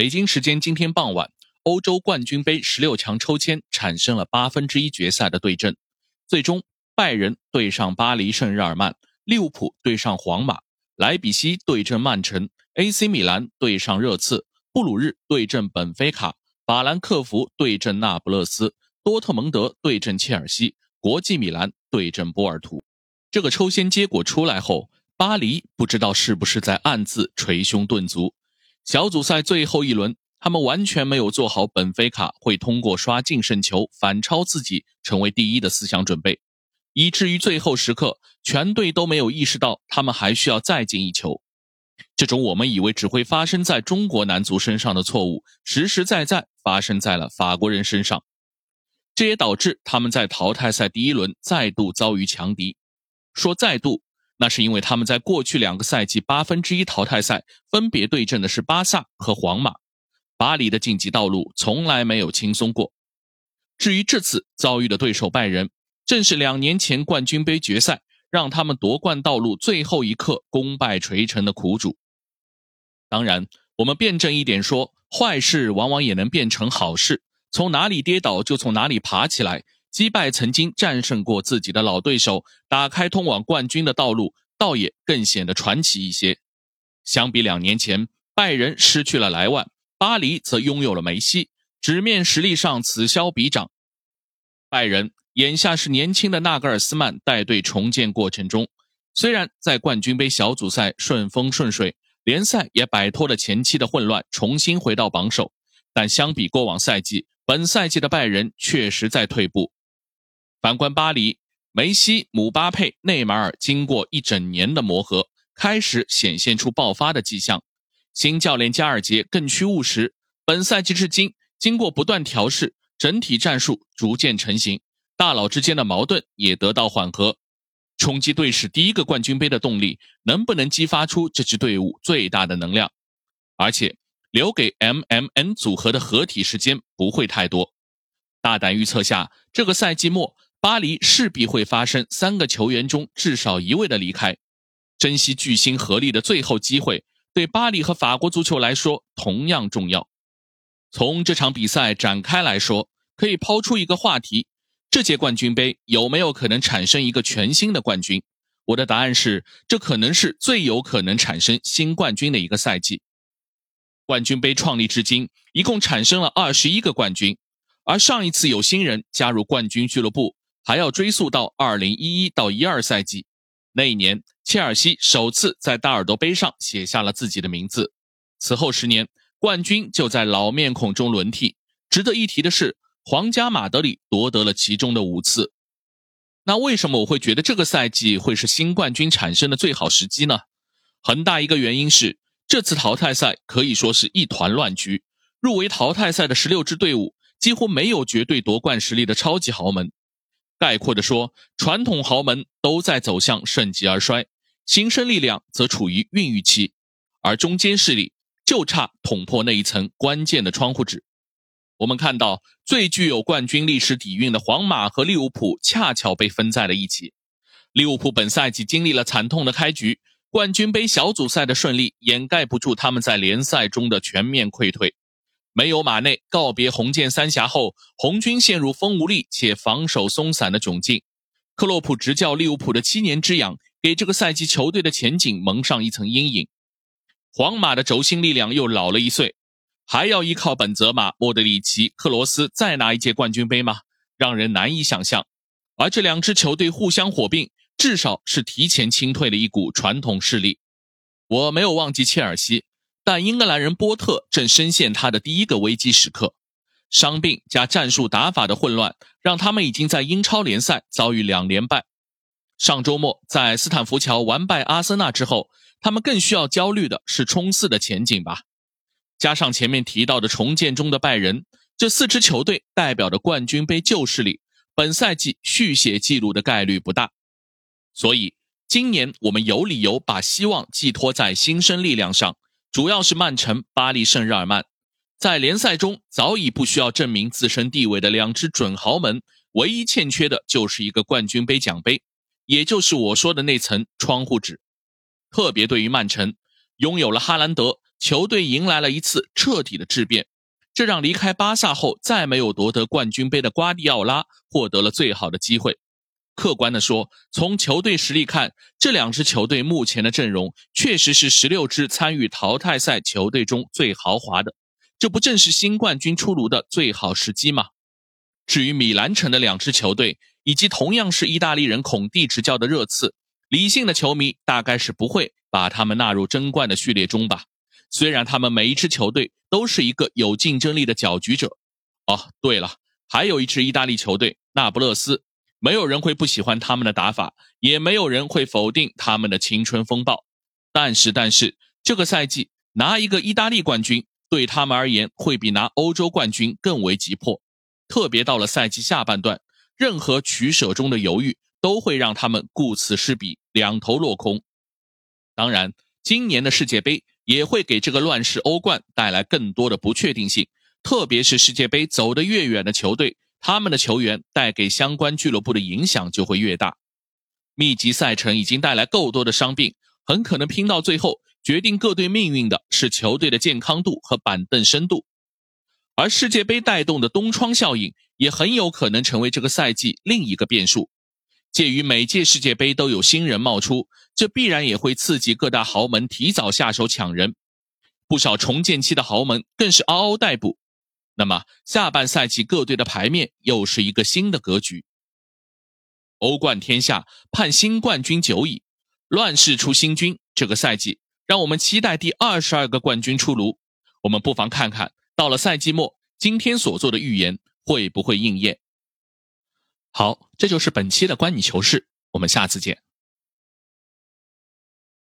北京时间今天傍晚，欧洲冠军杯十六强抽签产生了八分之一决赛的对阵，最终拜仁对上巴黎圣日耳曼，利物浦对上皇马，莱比锡对阵曼城，AC 米兰对上热刺，布鲁日对阵本菲卡，法兰克福对阵那不勒斯，多特蒙德对阵切尔西，国际米兰对阵波尔图。这个抽签结果出来后。巴黎不知道是不是在暗自捶胸顿足。小组赛最后一轮，他们完全没有做好本菲卡会通过刷净胜球反超自己成为第一的思想准备，以至于最后时刻，全队都没有意识到他们还需要再进一球。这种我们以为只会发生在中国男足身上的错误，实实在在发生在了法国人身上。这也导致他们在淘汰赛第一轮再度遭遇强敌。说再度。那是因为他们在过去两个赛季八分之一淘汰赛分别对阵的是巴萨和皇马，巴黎的晋级道路从来没有轻松过。至于这次遭遇的对手拜仁，正是两年前冠军杯决赛让他们夺冠道路最后一刻功败垂成的苦主。当然，我们辩证一点说，坏事往往也能变成好事，从哪里跌倒就从哪里爬起来。击败曾经战胜过自己的老对手，打开通往冠军的道路，倒也更显得传奇一些。相比两年前，拜仁失去了莱万，巴黎则拥有了梅西，纸面实力上此消彼长。拜仁眼下是年轻的纳格尔斯曼带队重建过程中，虽然在冠军杯小组赛顺风顺水，联赛也摆脱了前期的混乱，重新回到榜首，但相比过往赛季，本赛季的拜仁确实在退步。反观巴黎，梅西、姆巴佩、内马尔经过一整年的磨合，开始显现出爆发的迹象。新教练加尔杰更趋务实，本赛季至今，经过不断调试，整体战术逐渐成型，大佬之间的矛盾也得到缓和。冲击队史第一个冠军杯的动力，能不能激发出这支队伍最大的能量？而且，留给 M M N 组合的合体时间不会太多。大胆预测下，这个赛季末。巴黎势必会发生三个球员中至少一位的离开，珍惜巨星合力的最后机会，对巴黎和法国足球来说同样重要。从这场比赛展开来说，可以抛出一个话题：这届冠军杯有没有可能产生一个全新的冠军？我的答案是，这可能是最有可能产生新冠军的一个赛季。冠军杯创立至今，一共产生了二十一个冠军，而上一次有新人加入冠军俱乐部。还要追溯到二零一一到一二赛季，那一年，切尔西首次在大耳朵杯上写下了自己的名字。此后十年，冠军就在老面孔中轮替。值得一提的是，皇家马德里夺得了其中的五次。那为什么我会觉得这个赛季会是新冠军产生的最好时机呢？很大一个原因是，这次淘汰赛可以说是一团乱局。入围淘汰赛的十六支队伍，几乎没有绝对夺冠实力的超级豪门。概括地说，传统豪门都在走向盛极而衰，新生力量则处于孕育期，而中间势力就差捅破那一层关键的窗户纸。我们看到，最具有冠军历史底蕴的皇马和利物浦恰巧被分在了一起。利物浦本赛季经历了惨痛的开局，冠军杯小组赛的顺利掩盖不住他们在联赛中的全面溃退。没有马内告别红箭三峡后，红军陷入风无力且防守松散的窘境。克洛普执教利物浦的七年之痒，给这个赛季球队的前景蒙上一层阴影。皇马的轴心力量又老了一岁，还要依靠本泽马、莫德里奇、克罗斯再拿一届冠军杯吗？让人难以想象。而这两支球队互相火并，至少是提前清退了一股传统势力。我没有忘记切尔西。但英格兰人波特正深陷他的第一个危机时刻，伤病加战术打法的混乱，让他们已经在英超联赛遭遇两连败。上周末在斯坦福桥完败阿森纳之后，他们更需要焦虑的是冲刺的前景吧。加上前面提到的重建中的拜仁，这四支球队代表的冠军杯旧势力，本赛季续写纪录的概率不大。所以今年我们有理由把希望寄托在新生力量上。主要是曼城、巴黎圣日耳曼，在联赛中早已不需要证明自身地位的两支准豪门，唯一欠缺的就是一个冠军杯奖杯，也就是我说的那层窗户纸。特别对于曼城，拥有了哈兰德、球队迎来了一次彻底的质变，这让离开巴萨后再没有夺得冠军杯的瓜迪奥拉获得了最好的机会。客观的说，从球队实力看，这两支球队目前的阵容确实是十六支参与淘汰赛球队中最豪华的。这不正是新冠军出炉的最好时机吗？至于米兰城的两支球队，以及同样是意大利人孔蒂执教的热刺，理性的球迷大概是不会把他们纳入争冠的序列中吧。虽然他们每一支球队都是一个有竞争力的搅局者。哦，对了，还有一支意大利球队那不勒斯。没有人会不喜欢他们的打法，也没有人会否定他们的青春风暴。但是，但是这个赛季拿一个意大利冠军对他们而言会比拿欧洲冠军更为急迫。特别到了赛季下半段，任何取舍中的犹豫都会让他们顾此失彼，两头落空。当然，今年的世界杯也会给这个乱世欧冠带来更多的不确定性，特别是世界杯走得越远的球队。他们的球员带给相关俱乐部的影响就会越大。密集赛程已经带来够多的伤病，很可能拼到最后，决定各队命运的是球队的健康度和板凳深度。而世界杯带动的东窗效应，也很有可能成为这个赛季另一个变数。鉴于每届世界杯都有新人冒出，这必然也会刺激各大豪门提早下手抢人，不少重建期的豪门更是嗷嗷待哺。那么下半赛季各队的牌面又是一个新的格局。欧冠天下盼新冠军久矣，乱世出新军。这个赛季，让我们期待第二十二个冠军出炉。我们不妨看看到了赛季末，今天所做的预言会不会应验。好，这就是本期的观你球事，我们下次见。